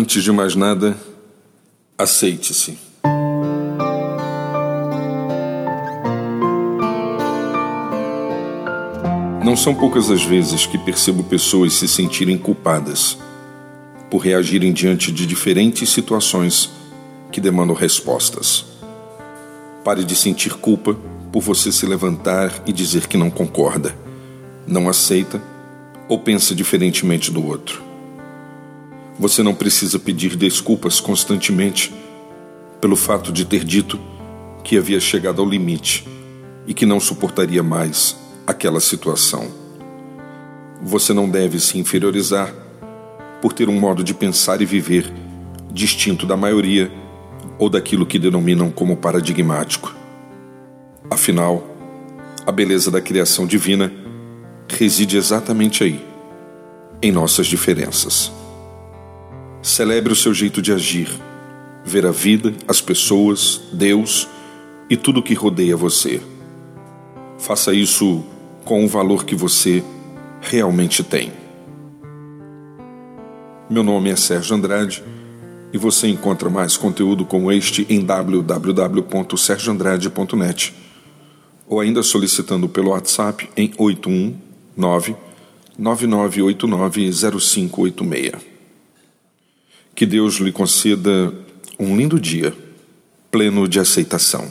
Antes de mais nada, aceite-se. Não são poucas as vezes que percebo pessoas se sentirem culpadas por reagirem diante de diferentes situações que demandam respostas. Pare de sentir culpa por você se levantar e dizer que não concorda, não aceita ou pensa diferentemente do outro. Você não precisa pedir desculpas constantemente pelo fato de ter dito que havia chegado ao limite e que não suportaria mais aquela situação. Você não deve se inferiorizar por ter um modo de pensar e viver distinto da maioria ou daquilo que denominam como paradigmático. Afinal, a beleza da criação divina reside exatamente aí, em nossas diferenças. Celebre o seu jeito de agir, ver a vida, as pessoas, Deus e tudo que rodeia você. Faça isso com o valor que você realmente tem. Meu nome é Sérgio Andrade e você encontra mais conteúdo como este em www.sergioandrade.net ou ainda solicitando pelo WhatsApp em 819 99890586. Que Deus lhe conceda um lindo dia, pleno de aceitação.